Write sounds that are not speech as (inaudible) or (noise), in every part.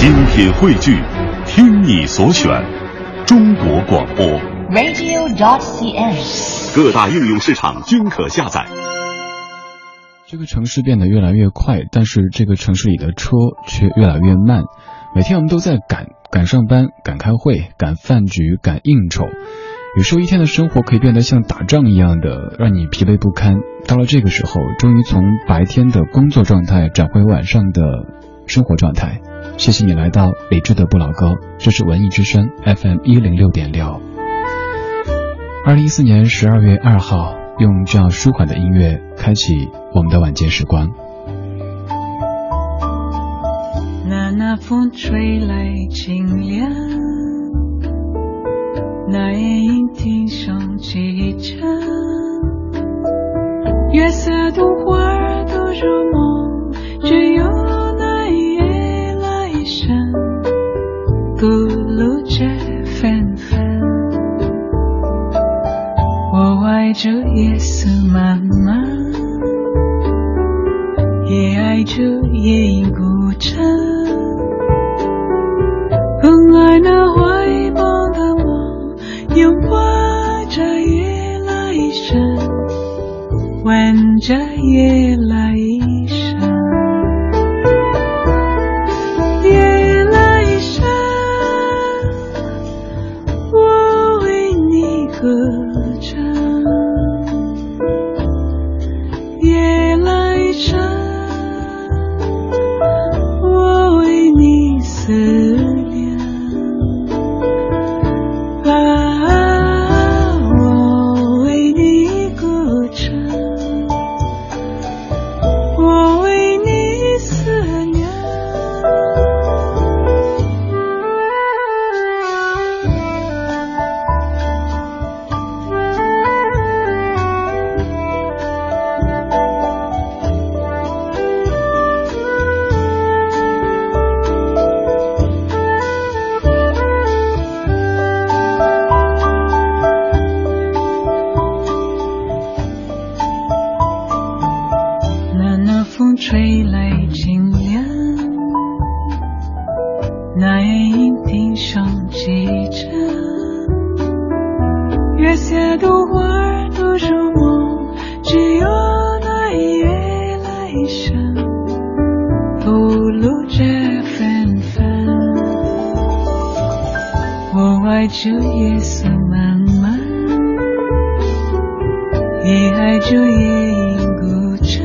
精品汇聚，听你所选，中国广播。radio.dot.cn，。各大应用市场均可下载。这个城市变得越来越快，但是这个城市里的车却越来越慢。每天我们都在赶赶上班、赶开会、赶饭局、赶应酬，有时候一天的生活可以变得像打仗一样的，让你疲惫不堪。到了这个时候，终于从白天的工作状态转回晚上的生活状态。谢谢你来到理智的不老歌，这是文艺之声 FM 一零六点六。二零一四年十二月二号，用这样舒缓的音乐开启我们的晚间时光。那那风吹来清凉，那夜莺啼声齐唱，月色独花儿都入梦，只有吐露着芬芬。我爱这夜色茫茫，也爱这夜莺歌唱。很爱那怀抱的梦，拥抱着夜来生，吻着夜来我爱这夜色茫茫。也爱这夜莺孤唱，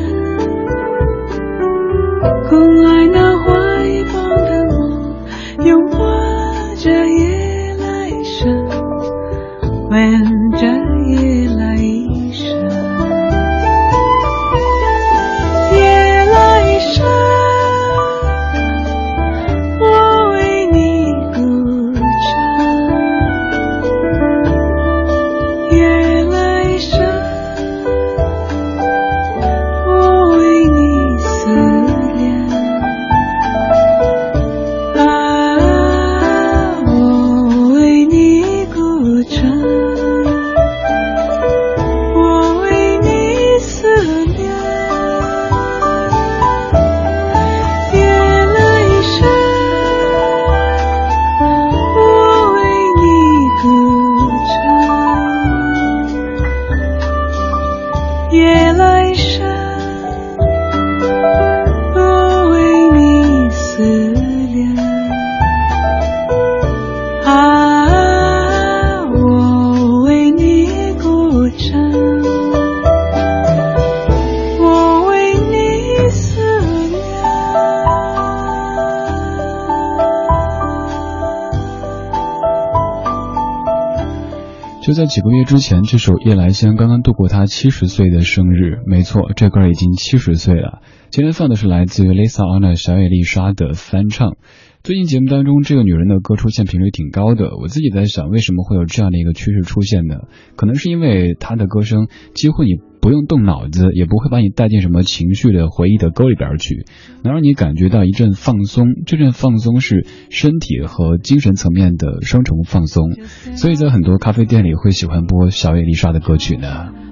就在几个月之前，这首夜来香刚刚度过他七十岁的生日。没错，这歌已经七十岁了。今天放的是来自于 Lisa Anna 小野丽莎的翻唱。最近节目当中，这个女人的歌出现频率挺高的。我自己在想，为什么会有这样的一个趋势出现呢？可能是因为她的歌声几乎你不用动脑子，也不会把你带进什么情绪的回忆的沟里边去，能让你感觉到一阵放松。这阵放松是身体和精神层面的双重放松，所以在很多咖啡店里会喜欢播小野丽莎的歌曲呢。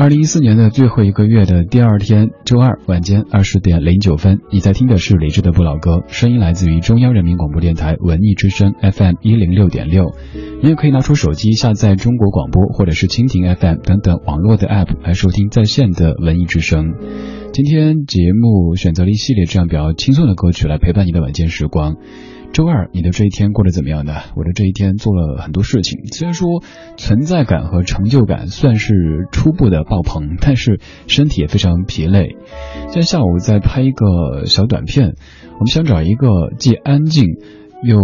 二零一四年的最后一个月的第二天，周二晚间二十点零九分，你在听的是李志的不老歌，声音来自于中央人民广播电台文艺之声 FM 一零六点六。你也可以拿出手机下载中国广播或者是蜻蜓 FM 等等网络的 App 来收听在线的文艺之声。今天节目选择了一系列这样比较轻松的歌曲来陪伴你的晚间时光。周二，你的这一天过得怎么样呢？我的这一天做了很多事情，虽然说存在感和成就感算是初步的爆棚，但是身体也非常疲累。今天下午在拍一个小短片，我们想找一个既安静又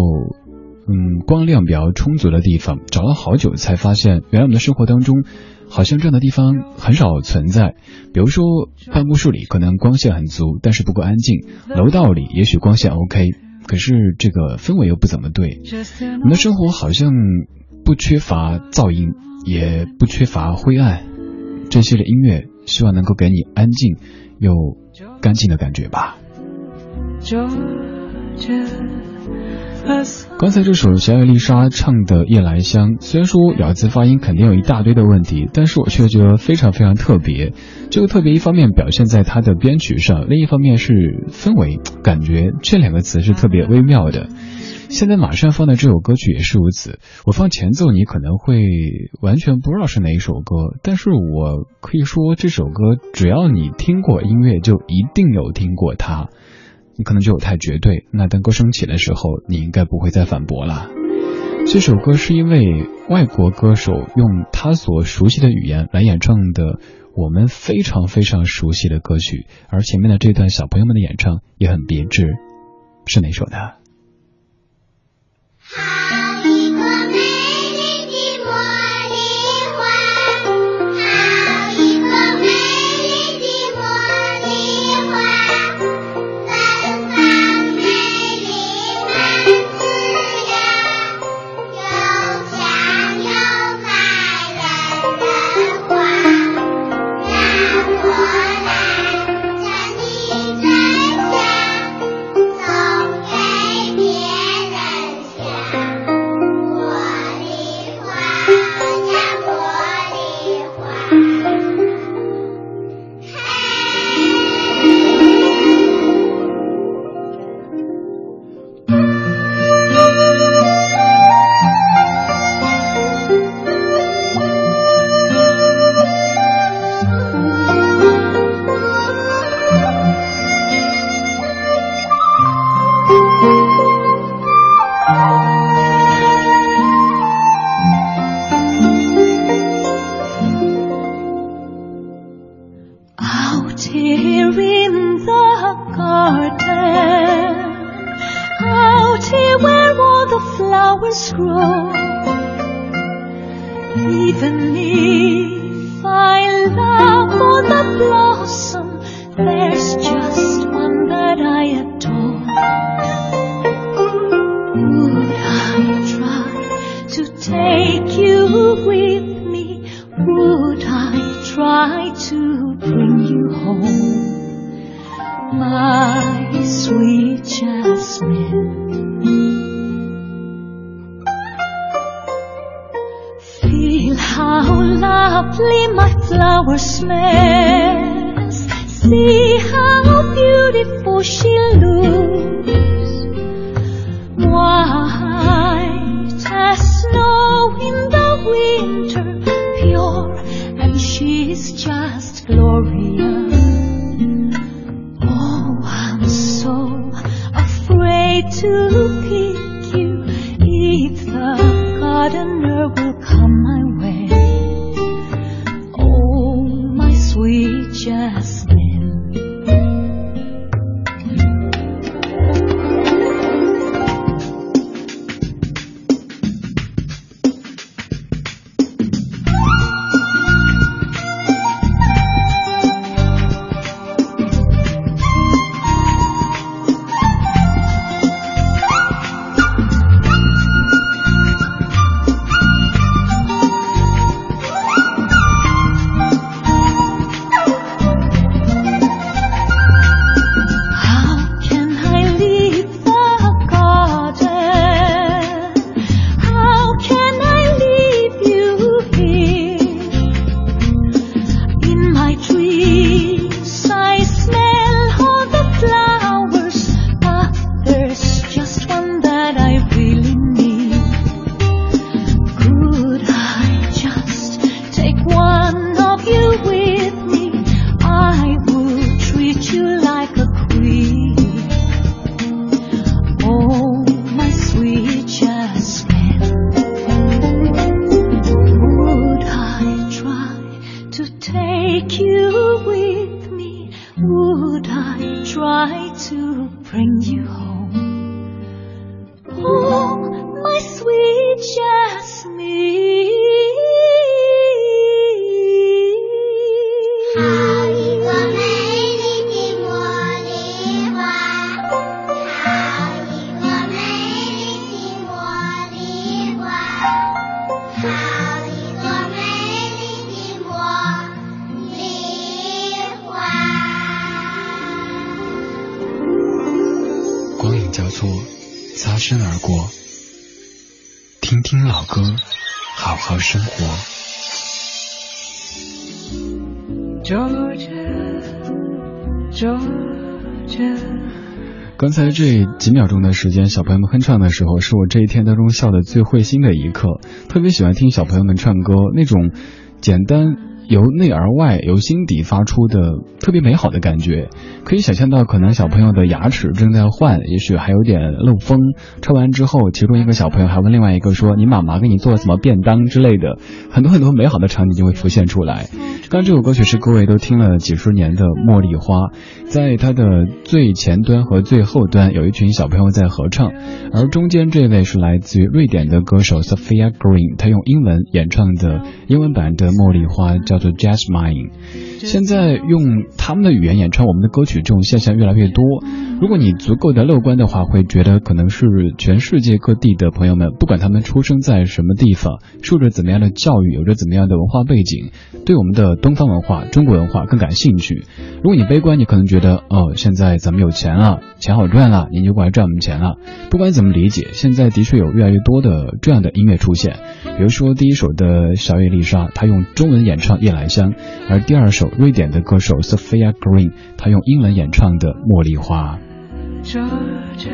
嗯光亮比较充足的地方，找了好久才发现，原来我们的生活当中好像这样的地方很少存在。比如说办公室里可能光线很足，但是不够安静；楼道里也许光线 OK。可是这个氛围又不怎么对，我们的生活好像不缺乏噪音，也不缺乏灰暗。这些的音乐希望能够给你安静又干净的感觉吧。刚才这首小野丽莎唱的《夜来香》，虽然说咬字发音肯定有一大堆的问题，但是我却觉得非常非常特别。这个特别一方面表现在它的编曲上，另一方面是氛围感觉，这两个词是特别微妙的。现在马上放的这首歌曲也是如此。我放前奏，你可能会完全不知道是哪一首歌，但是我可以说这首歌，只要你听过音乐，就一定有听过它。你可能觉得我太绝对，那当歌声起的时候，你应该不会再反驳了。这首歌是一位外国歌手用他所熟悉的语言来演唱的，我们非常非常熟悉的歌曲，而前面的这段小朋友们的演唱也很别致，是哪首呢？try to bring you home, my sweet Jasmine. Feel how lovely my flower smells. See how beautiful she looks. White as snow. is just glorious. 刚才这几秒钟的时间，小朋友们哼唱的时候，是我这一天当中笑的最会心的一刻。特别喜欢听小朋友们唱歌，那种简单由内而外、由心底发出的特别美好的感觉。可以想象到，可能小朋友的牙齿正在换，也许还有点漏风。唱完之后，其中一个小朋友还问另外一个说：“你妈妈给你做了什么便当之类的？”很多很多美好的场景就会浮现出来。刚刚这首歌曲是各位都听了几十年的《茉莉花》，在它的最前端和最后端有一群小朋友在合唱，而中间这位是来自于瑞典的歌手 Sophia Green，她用英文演唱的英文版的《茉莉花》叫做 Jazz Mine，。现在用他们的语言演唱我们的歌曲，这种现象越来越多。如果你足够的乐观的话，会觉得可能是全世界各地的朋友们，不管他们出生在什么地方，受着怎么样的教育，有着怎么样的文化背景，对我们的东方文化、中国文化更感兴趣。如果你悲观，你可能觉得哦，现在咱们有钱了，钱好赚了，你就过来赚我们钱了。不管怎么理解，现在的确有越来越多的这样的音乐出现。比如说第一首的小野丽莎，她用中文演唱《夜来香》，而第二首瑞典的歌手 Sophia Green，她用英文演唱的《茉莉花》。Georgia.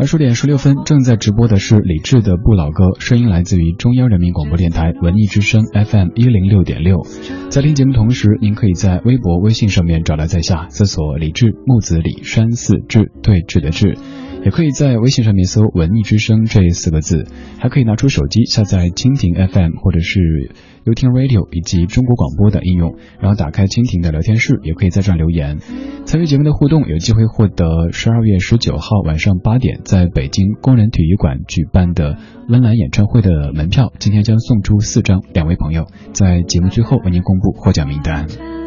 二十点十六分，正在直播的是李志的不老歌，声音来自于中央人民广播电台文艺之声 FM 一零六点六。在听节目同时，您可以在微博、微信上面找来在下搜索“李志木子李山寺志对峙的志”，也可以在微信上面搜“文艺之声”这四个字，还可以拿出手机下载蜻蜓 FM 或者是。优听 Radio 以及中国广播的应用，然后打开蜻蜓的聊天室，也可以在这留言。参与节目的互动，有机会获得十二月十九号晚上八点在北京工人体育馆举办的温岚演唱会的门票。今天将送出四张，两位朋友在节目最后为您公布获奖名单。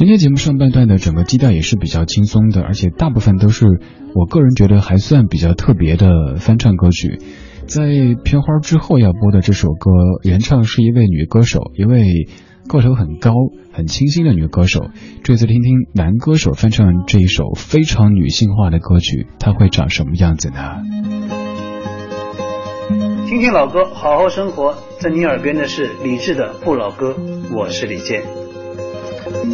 今天节目上半段的整个基调也是比较轻松的，而且大部分都是我个人觉得还算比较特别的翻唱歌曲。在片花之后要播的这首歌，原唱是一位女歌手，一位个头很高、很清新的女歌手。这次听听男歌手翻唱这一首非常女性化的歌曲，它会长什么样子呢？听听老歌，好好生活。在你耳边的是李志的《不老歌》，我是李健。你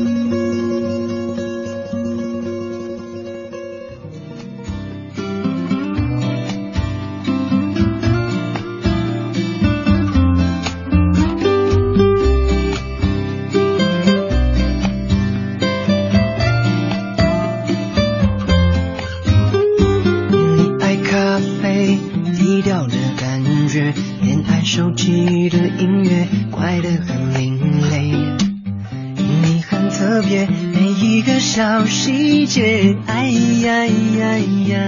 爱咖啡低调的感觉恋爱手机的每一个小细节，哎呀呀呀，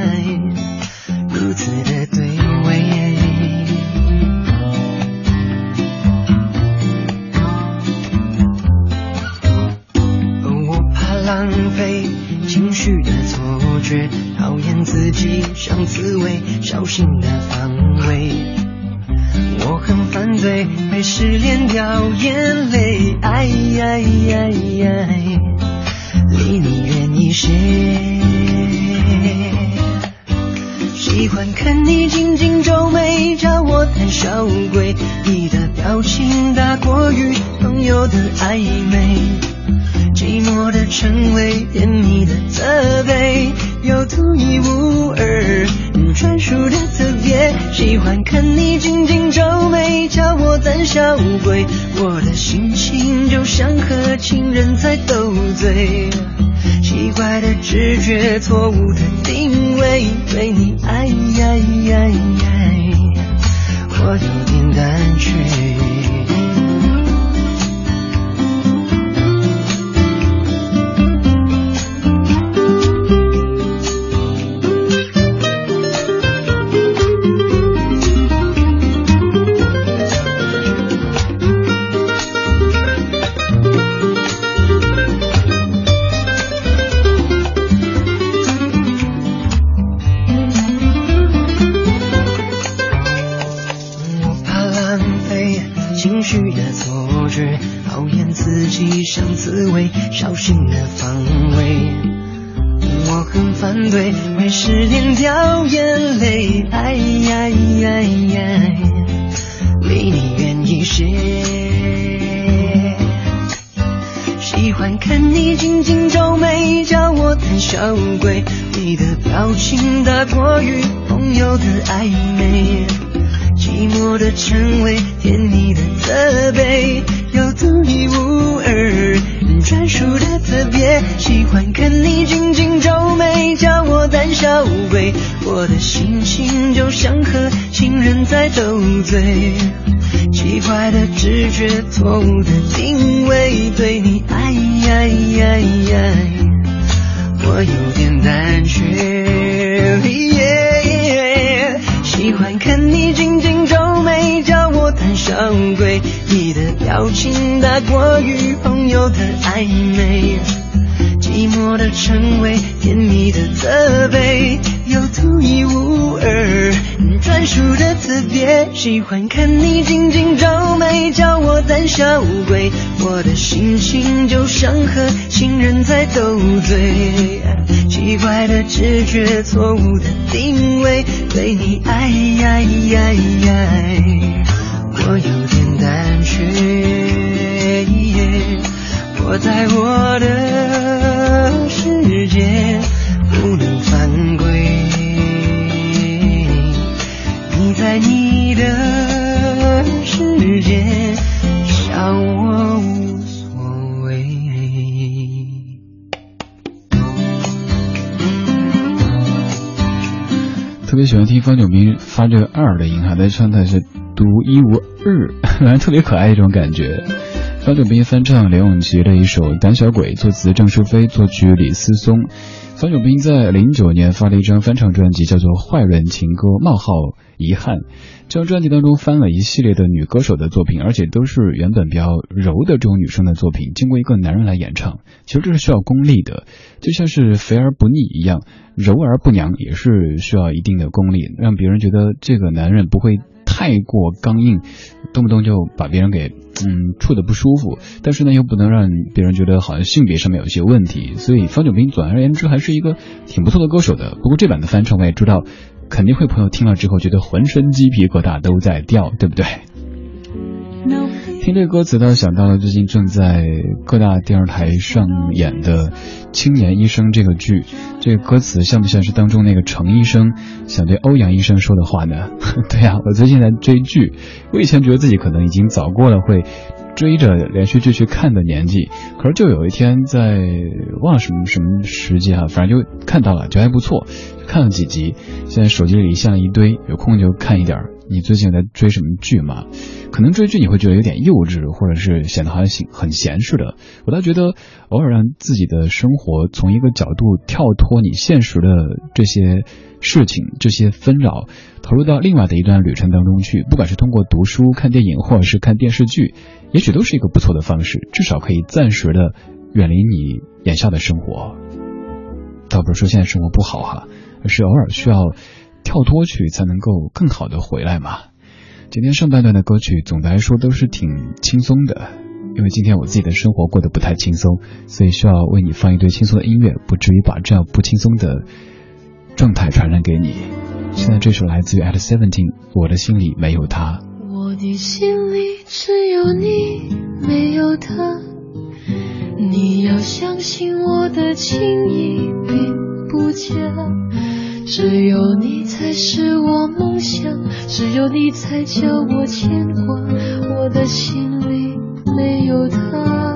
如此的对味。我怕浪费情绪的错觉，讨厌自己像刺猬，小心的防卫。很反对被失恋掉眼泪，哎呀呀呀，离你远一些。喜欢看你紧紧皱眉，叫我胆小鬼。你的表情大过于朋友的暧昧。寂寞的称谓，甜蜜的责备，有独一无二，专属的特别。喜欢看你紧紧皱，小鬼。我的心情就像和情人在斗嘴，奇怪的直觉，错误的定位，对你爱呀呀呀，我有点胆怯。情大过于朋友的暧昧。寂寞的称谓，甜蜜的责备，有独一无二专属的特别。喜欢看你紧紧皱眉，叫我胆小鬼。我的心情就像和情人在斗嘴，奇怪的直觉，错误的定位，对你爱呀呀呀，我有点胆怯。我在我的世界不能犯规，你在你的世界笑我无所谓。特别喜欢听方炯明发这个二的音哈，他唱的是独一无二，(laughs) 反正特别可爱一种感觉。方炯斌翻唱梁咏琪的一首《胆小鬼》，作词郑淑飞，作曲李思松。方炯斌在零九年发了一张翻唱专辑，叫做《坏人情歌》，冒号遗憾。这张专辑当中翻了一系列的女歌手的作品，而且都是原本比较柔的这种女生的作品，经过一个男人来演唱。其实这是需要功力的，就像是肥而不腻一样，柔而不娘也是需要一定的功力，让别人觉得这个男人不会太过刚硬，动不动就把别人给嗯处的不舒服，但是呢又不能让别人觉得好像性别上面有一些问题，所以方炯斌总而言之还是一个挺不错的歌手的。不过这版的翻唱我也知道，肯定会朋友听了之后觉得浑身鸡皮疙瘩都在掉，对不对？听这歌词，倒想到了最近正在各大电视台上演的《青年医生》这个剧。这个歌词像不像是当中那个程医生想对欧阳医生说的话呢？(laughs) 对呀、我最近在追剧，我以前觉得自己可能已经早过了会追着连续剧去看的年纪，可是就有一天在忘了什么什么时机哈、反正就看到了，觉得还不错，看了几集。现在手机里下了一堆，有空就看一点儿。你最近在追什么剧吗？可能追剧你会觉得有点幼稚，或者是显得好像很闲似的。我倒觉得偶尔让自己的生活从一个角度跳脱你现实的这些事情、这些纷扰，投入到另外的一段旅程当中去，不管是通过读书、看电影，或者是看电视剧，也许都是一个不错的方式，至少可以暂时的远离你眼下的生活。倒不是说现在生活不好哈，而是偶尔需要跳脱去，才能够更好的回来嘛。今天上半段的歌曲总的来说都是挺轻松的，因为今天我自己的生活过得不太轻松，所以需要为你放一堆轻松的音乐，不至于把这样不轻松的状态传染给你。现在这首来自于 At Seventeen，我的心里没有他。我的心里只有你，没有他。你要相信我的情意并不假，只有你才是我梦想，只有你才叫我牵挂。我的心里没有他，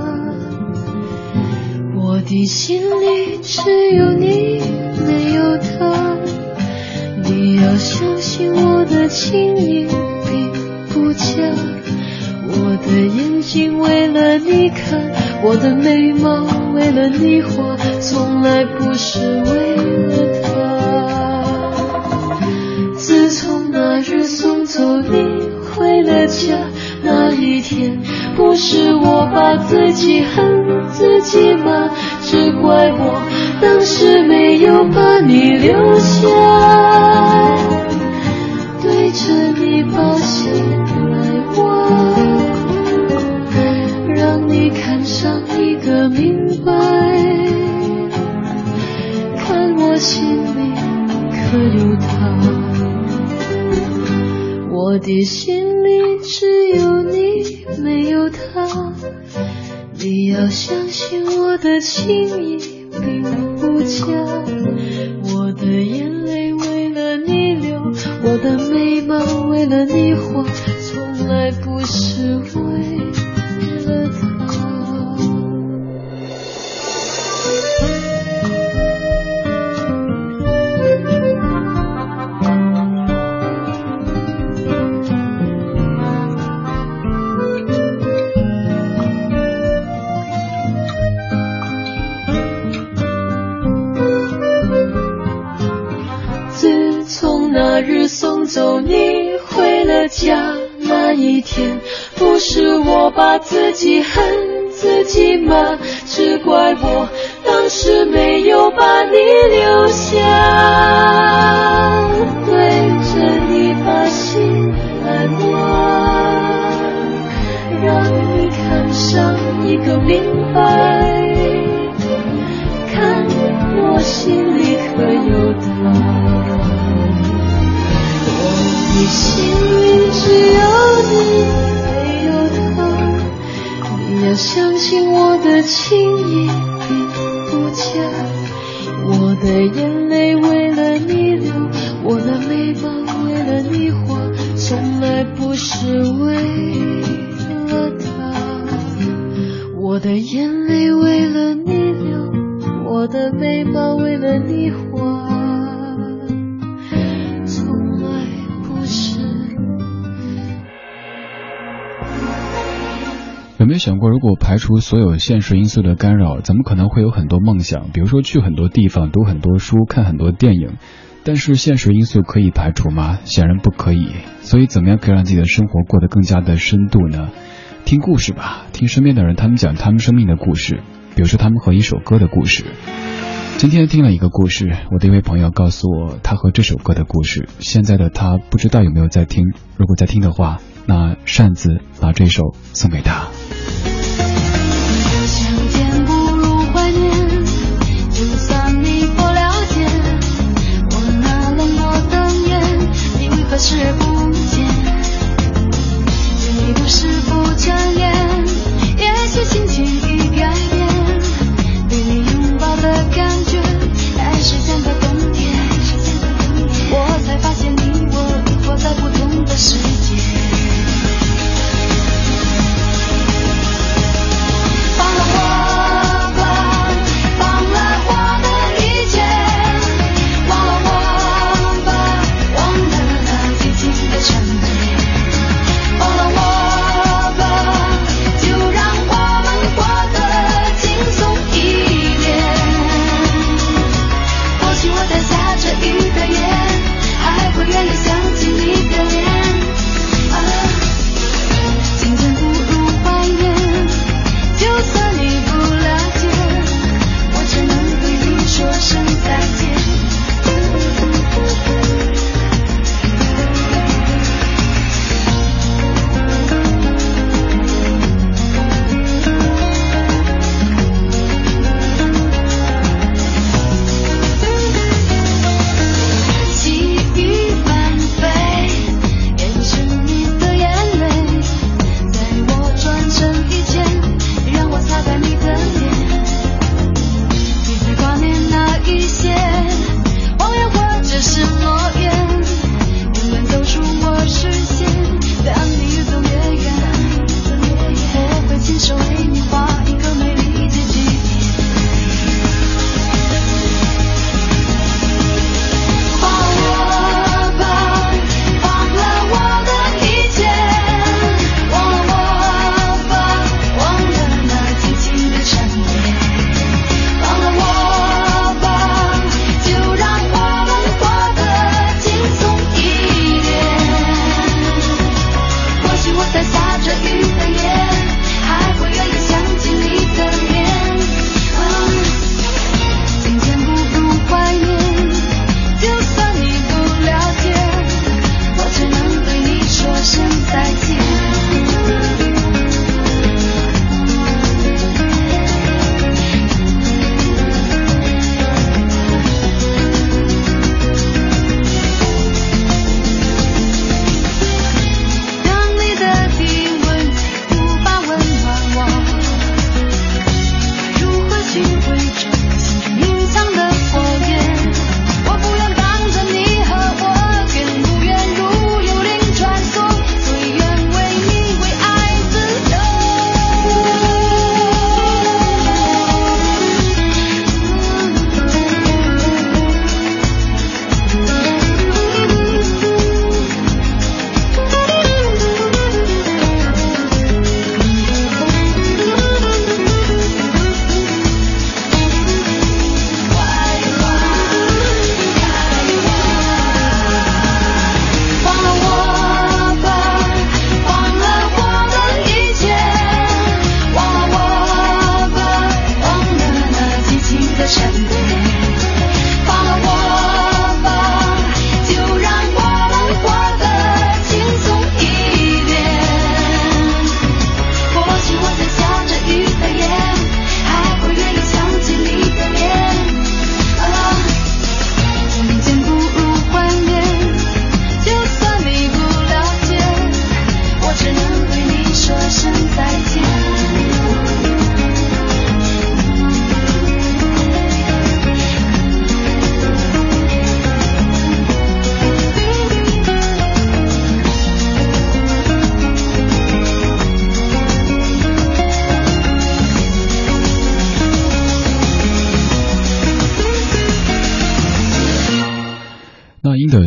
我的心里只有你，没有他。你要相信我的情意并不假，我的眼睛为了你看，我的眉毛为了你画，从来不是为了送走你回了家，那一天不是我把自己恨自己吗？只怪我当时没有把你留下。对着你把心来挖，让你看上一个明白我的心里只有你，没有他。你要相信我的情意并不假，我的眼泪为了你流，我的眉毛为了你画，从来不是为我。相信我的情意并不假，我的眼泪为了你流，我的眉毛为了你画，从来不是为了他。我的眼泪想过，如果排除所有现实因素的干扰，怎么可能会有很多梦想，比如说去很多地方、读很多书、看很多电影。但是现实因素可以排除吗？显然不可以。所以，怎么样可以让自己的生活过得更加的深度呢？听故事吧，听身边的人他们讲他们生命的故事，比如说他们和一首歌的故事。今天听了一个故事，我的一位朋友告诉我他和这首歌的故事。现在的他不知道有没有在听，如果在听的话，那扇子把这首送给他。相见不如怀念，就算你不了解，我那冷漠的眼，你何时不见？你不是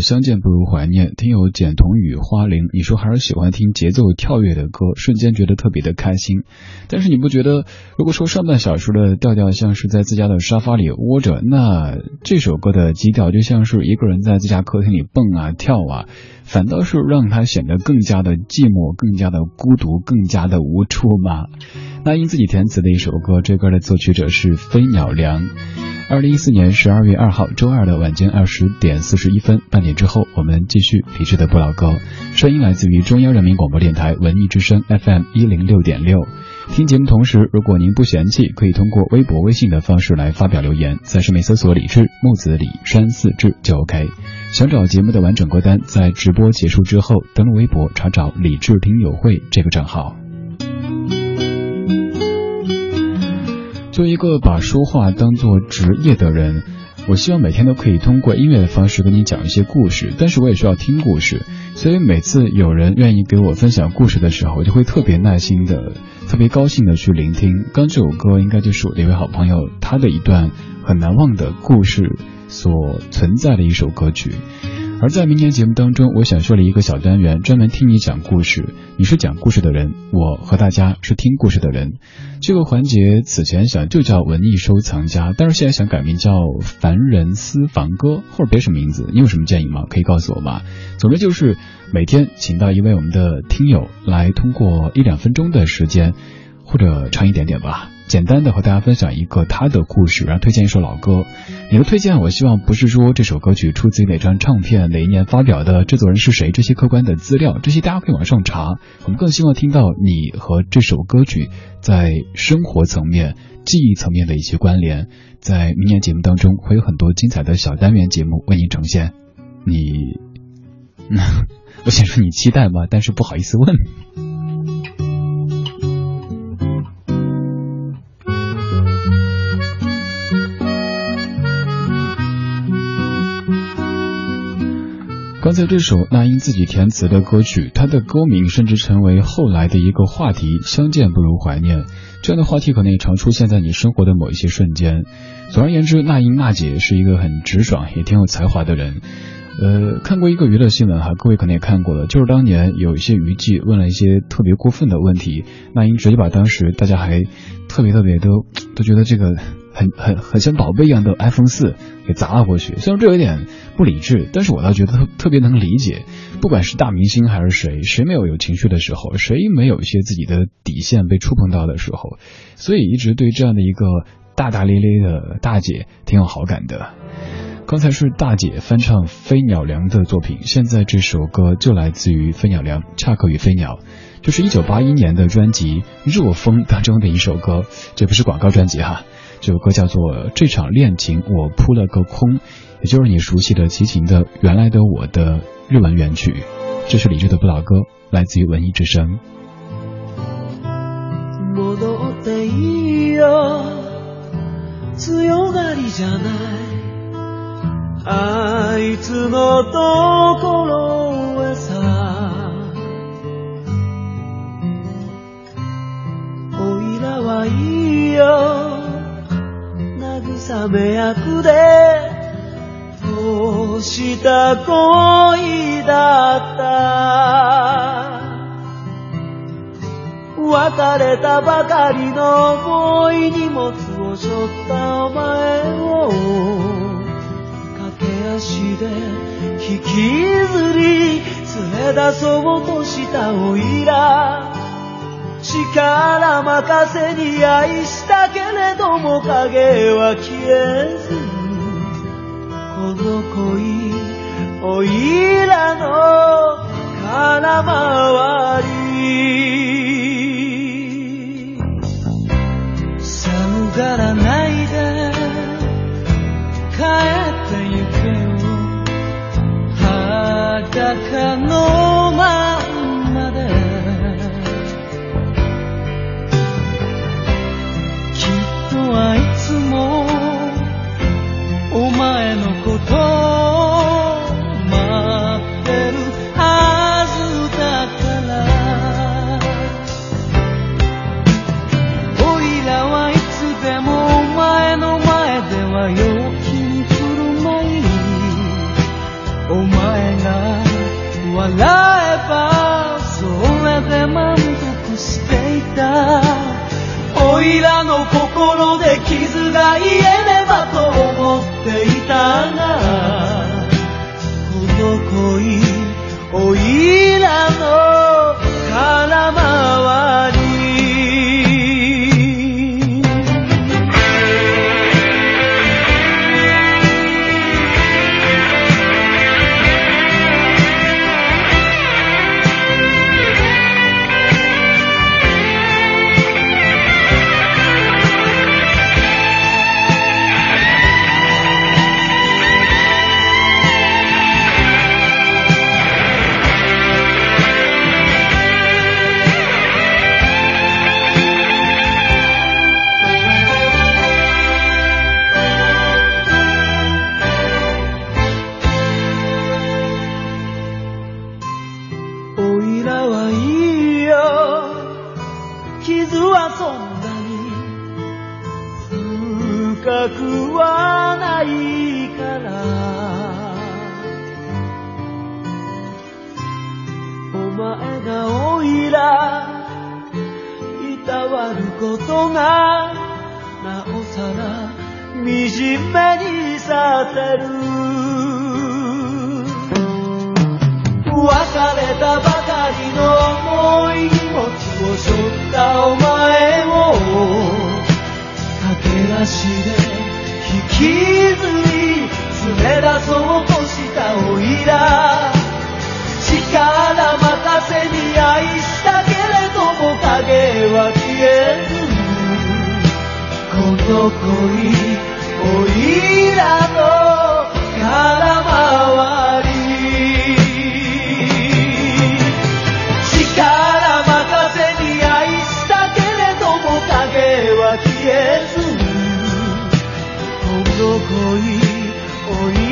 相见不如怀念》，听友简童雨花铃，你说还是喜欢听节奏跳跃的歌，瞬间觉得特别的开心。但是你不觉得，如果说上半小时的调调像是在自家的沙发里窝着，那这首歌的基调就像是一个人在自家客厅里蹦啊跳啊，反倒是让他显得更加的寂寞，更加的孤独，更加的无处吗？那英自己填词的一首歌，这歌的作曲者是飞鸟良。二零一四年十二月二号周二的晚间二十点四十一分，半点之后，我们继续理智的不老歌。声音来自于中央人民广播电台文艺之声 FM 一零六点六。听节目同时，如果您不嫌弃，可以通过微博、微信的方式来发表留言，在上面搜索“李志木子李山四志”就 OK。想找节目的完整歌单，在直播结束之后登录微博查找“李志听友会”这个账号。作为一个把说话当做职业的人，我希望每天都可以通过音乐的方式跟你讲一些故事，但是我也需要听故事，所以每次有人愿意给我分享故事的时候，我就会特别耐心的、特别高兴的去聆听。刚这首歌应该就是我的一位好朋友他的一段很难忘的故事所存在的一首歌曲。而在明年节目当中，我想设立一个小单元，专门听你讲故事。你是讲故事的人，我和大家是听故事的人。这个环节此前想就叫文艺收藏家，但是现在想改名叫凡人私房歌，或者别什么名字。你有什么建议吗？可以告诉我吗？总之就是每天请到一位我们的听友来，通过一两分钟的时间，或者长一点点吧。简单的和大家分享一个他的故事，然后推荐一首老歌。你的推荐，我希望不是说这首歌曲出自于哪张唱片、哪一年发表的、制作人是谁这些客观的资料，这些大家可以网上查。我们更希望听到你和这首歌曲在生活层面、记忆层面的一些关联。在明年节目当中，会有很多精彩的小单元节目为您呈现。你，我想说你期待吗？但是不好意思问。刚才这首那英自己填词的歌曲，它的歌名甚至成为后来的一个话题——相见不如怀念。这样的话题可能也常出现在你生活的某一些瞬间。总而言之，那英娜姐是一个很直爽也挺有才华的人。呃，看过一个娱乐新闻哈，各位可能也看过了，就是当年有一些娱记问了一些特别过分的问题，那英直接把当时大家还特别特别都 (tsk) 都觉得这个。很很很像宝贝一样的 iPhone 四给砸了过去，虽然这有点不理智，但是我倒觉得特特别能理解。不管是大明星还是谁，谁没有有情绪的时候，谁没有一些自己的底线被触碰到的时候，所以一直对这样的一个大大咧咧的大姐挺有好感的。刚才是大姐翻唱飞鸟良的作品，现在这首歌就来自于飞鸟良，恰克与飞鸟，就是一九八一年的专辑《热风》当中的一首歌，这不是广告专辑哈。这首歌叫做《这场恋情我扑了个空》，也就是你熟悉的齐秦的《原来的我》的日文原曲。这是李志的不老歌，来自于文艺之声。あいつのところへさ。おいらはいいよ。慰め役で。こうした恋だった。別れたばかりの恋い荷物を背負ったお前を。け足で引きずり連れ出そうとしたおいら力任せに愛したけれども影は消えずこの恋おいらの空回り。寒がらない no 都可以我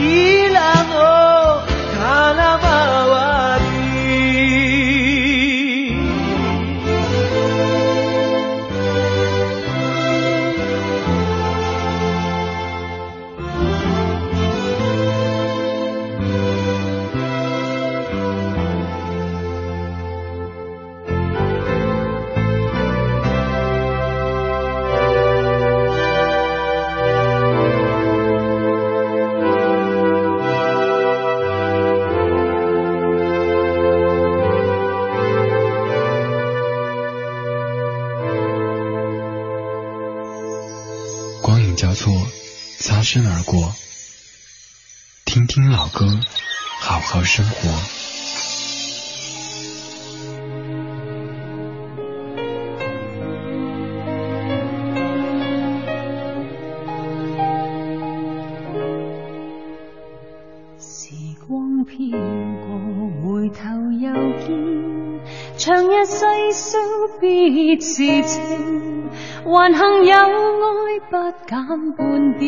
事情还幸有爱不减半点，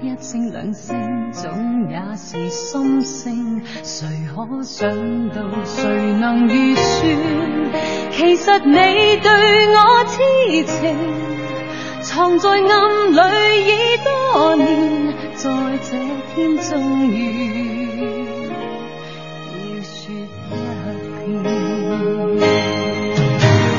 一声两声总也是心声，谁可想到，谁能预算？其实你对我痴情，藏在暗里已多年，在这天终于。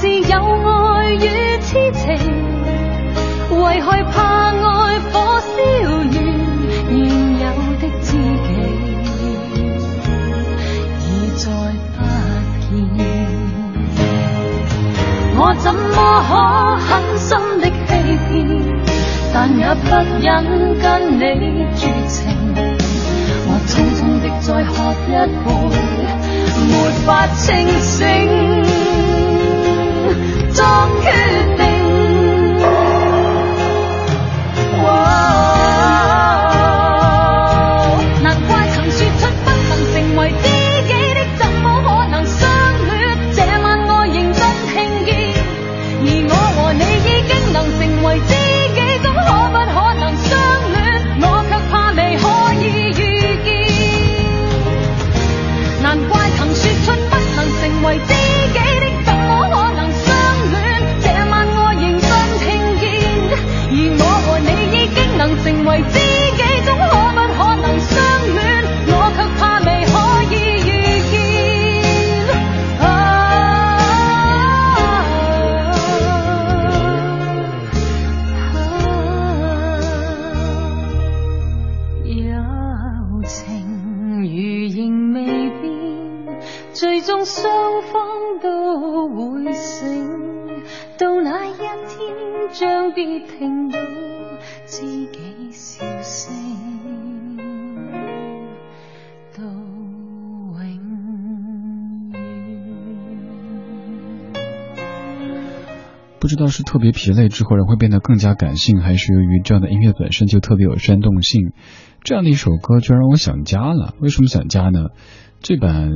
是有不知道是特别疲累之后人会变得更加感性，还是由于这样的音乐本身就特别有煽动性？这样的一首歌就让我想家了。为什么想家呢？这版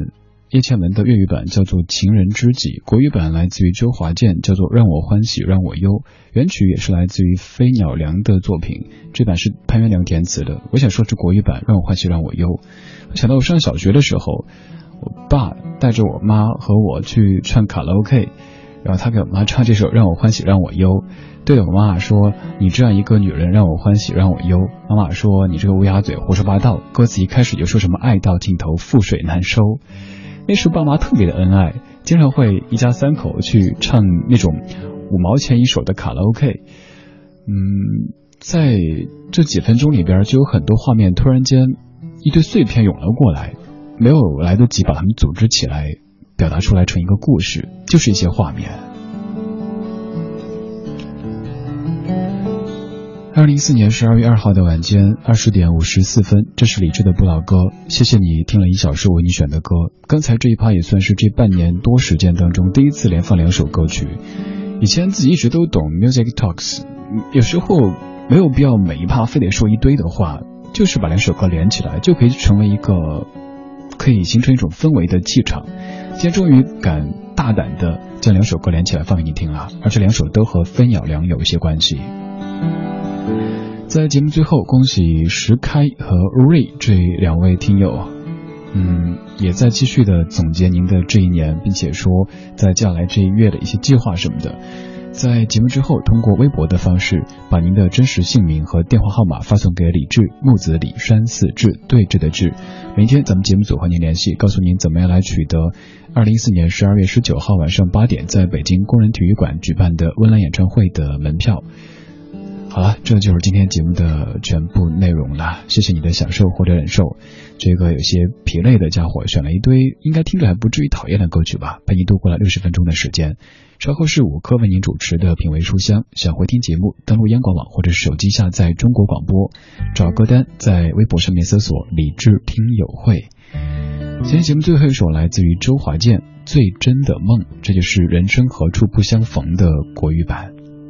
叶倩文的粤语版叫做《情人知己》，国语版来自于周华健，叫做《让我欢喜让我忧》，原曲也是来自于飞鸟良的作品，这版是潘元良填词的。我想说是国语版《让我欢喜让我忧》。我想到我上小学的时候，我爸带着我妈和我去唱卡拉 OK。然后他给我妈唱这首《让我欢喜让我忧》，对我妈妈说：“你这样一个女人，让我欢喜让我忧。”妈妈说：“你这个乌鸦嘴，胡说八道。”歌词一开始就说什么“爱到尽头，覆水难收”。那时候爸妈特别的恩爱，经常会一家三口去唱那种五毛钱一首的卡拉 OK。嗯，在这几分钟里边，就有很多画面突然间一堆碎片涌了过来，没有来得及把它们组织起来。表达出来成一个故事，就是一些画面。二零一四年十二月二号的晚间二十点五十四分，这是李志的不老歌。谢谢你听了一小时为你选的歌。刚才这一趴也算是这半年多时间当中第一次连放两首歌曲。以前自己一直都懂 music talks，有时候没有必要每一趴非得说一堆的话，就是把两首歌连起来，就可以成为一个可以形成一种氛围的气场。今天终于敢大胆的将两首歌连起来放给你听了，而这两首都和分咬梁有一些关系。在节目最后，恭喜石开和瑞这两位听友，嗯，也在继续的总结您的这一年，并且说在接下来这一月的一些计划什么的。在节目之后，通过微博的方式，把您的真实姓名和电话号码发送给李志，木子李山寺志对峙的志。明天咱们节目组和您联系，告诉您怎么样来取得二零一四年十二月十九号晚上八点在北京工人体育馆举办的温岚演唱会的门票。好了，这就是今天节目的全部内容了。谢谢你的享受或者忍受。这个有些疲累的家伙选了一堆应该听着还不至于讨厌的歌曲吧，陪你度过了六十分钟的时间。稍后是五科为您主持的品味书香。想回听节目，登录央广网或者手机下载中国广播，找歌单，在微博上面搜索“李智听友会”。今天节目最后一首来自于周华健《最真的梦》，这就是《人生何处不相逢》的国语版。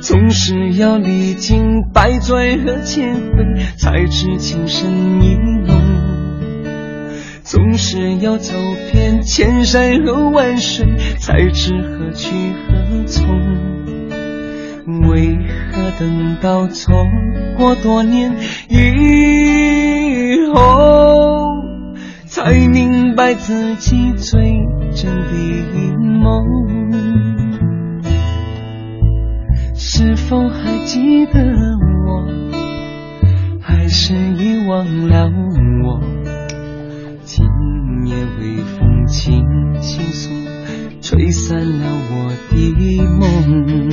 总是要历经百转和千回，才知情深意浓。总是要走遍千山和万水，才知何去何从。为何等到错过多年以后，才明白自己最真的梦？是否还记得我？还是遗忘了我？今夜微风轻轻送，吹散了我的梦。